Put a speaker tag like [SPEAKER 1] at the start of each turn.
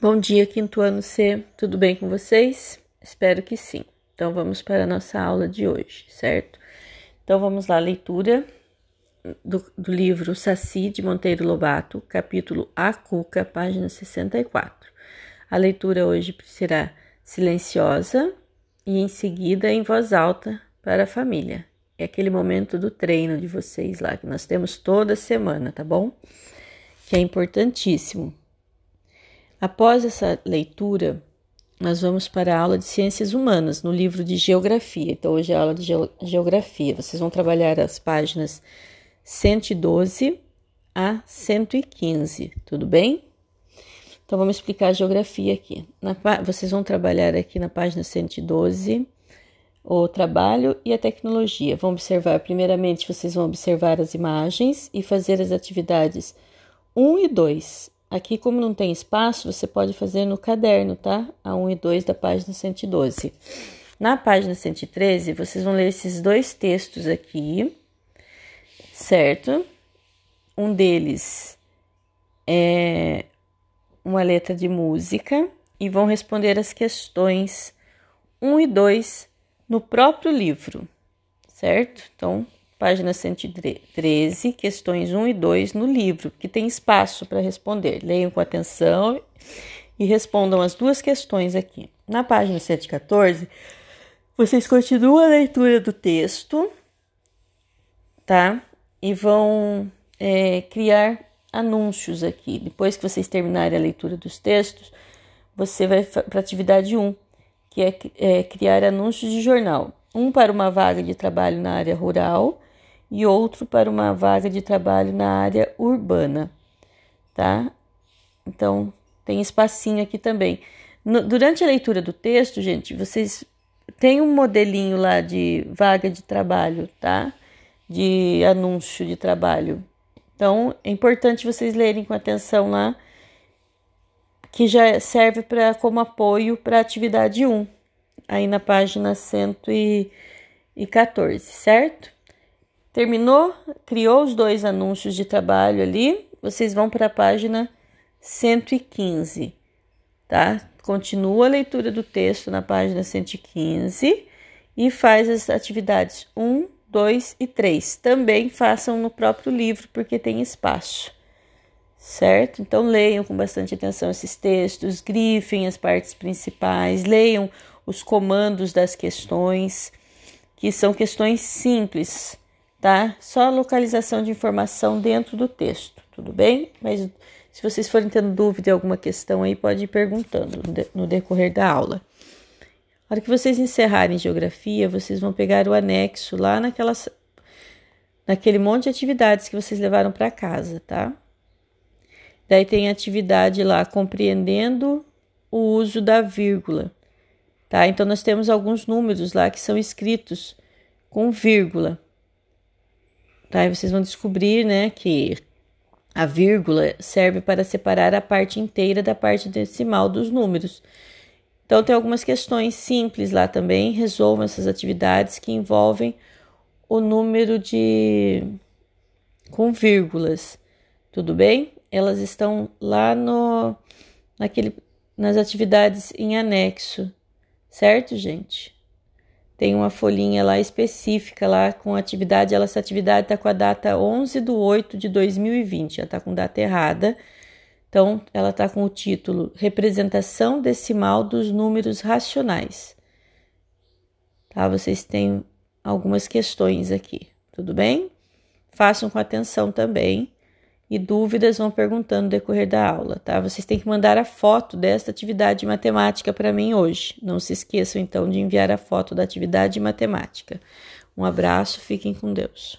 [SPEAKER 1] Bom dia, quinto ano C. Tudo bem com vocês? Espero que sim. Então vamos para a nossa aula de hoje, certo? Então vamos lá, leitura do, do livro Saci de Monteiro Lobato, capítulo A Cuca, página 64. A leitura hoje será silenciosa e em seguida em voz alta para a família. É aquele momento do treino de vocês lá que nós temos toda semana, tá bom? Que é importantíssimo Após essa leitura, nós vamos para a aula de Ciências Humanas, no livro de Geografia. Então, hoje é a aula de Geografia. Vocês vão trabalhar as páginas 112 a 115, tudo bem? Então, vamos explicar a geografia aqui. Na, vocês vão trabalhar aqui na página 112 o trabalho e a tecnologia. Vão observar, primeiramente, vocês vão observar as imagens e fazer as atividades 1 e 2 Aqui, como não tem espaço, você pode fazer no caderno, tá? A 1 e 2 da página 112. Na página 113, vocês vão ler esses dois textos aqui, certo? Um deles é uma letra de música e vão responder as questões 1 e 2 no próprio livro, certo? Então, página 113, questões 1 e 2 no livro, que tem espaço para responder. Leiam com atenção e respondam as duas questões aqui. Na página 114, vocês continuam a leitura do texto, tá? E vão é, criar anúncios aqui. Depois que vocês terminarem a leitura dos textos, você vai para a atividade 1, que é, é criar anúncios de jornal. Um para uma vaga de trabalho na área rural e outro para uma vaga de trabalho na área urbana, tá? Então, tem espacinho aqui também. No, durante a leitura do texto, gente, vocês têm um modelinho lá de vaga de trabalho, tá? De anúncio de trabalho. Então, é importante vocês lerem com atenção lá, que já serve para como apoio para a atividade 1, aí na página 114, certo? Terminou, criou os dois anúncios de trabalho ali, vocês vão para a página 115, tá? Continua a leitura do texto na página 115 e faz as atividades 1, 2 e 3. Também façam no próprio livro, porque tem espaço, certo? Então leiam com bastante atenção esses textos, grifem as partes principais, leiam os comandos das questões, que são questões simples tá? Só a localização de informação dentro do texto, tudo bem? Mas se vocês forem tendo dúvida em alguma questão aí, pode ir perguntando no decorrer da aula. Na hora que vocês encerrarem geografia, vocês vão pegar o anexo lá naquelas, naquele monte de atividades que vocês levaram para casa, tá? Daí tem atividade lá compreendendo o uso da vírgula, tá? Então nós temos alguns números lá que são escritos com vírgula. Tá? E vocês vão descobrir, né, que a vírgula serve para separar a parte inteira da parte decimal dos números. Então, tem algumas questões simples lá também. Resolvam essas atividades que envolvem o número de. com vírgulas. Tudo bem? Elas estão lá no. naquele, nas atividades em anexo. Certo, gente? Tem uma folhinha lá específica lá com atividade, ela, essa atividade está com a data 11 de 8 de 2020, ela está com data errada. Então, ela está com o título Representação Decimal dos Números Racionais. Tá? Vocês têm algumas questões aqui, tudo bem? Façam com atenção também e dúvidas vão perguntando no decorrer da aula, tá? Vocês têm que mandar a foto desta atividade de matemática para mim hoje. Não se esqueçam então de enviar a foto da atividade de matemática. Um abraço, fiquem com Deus.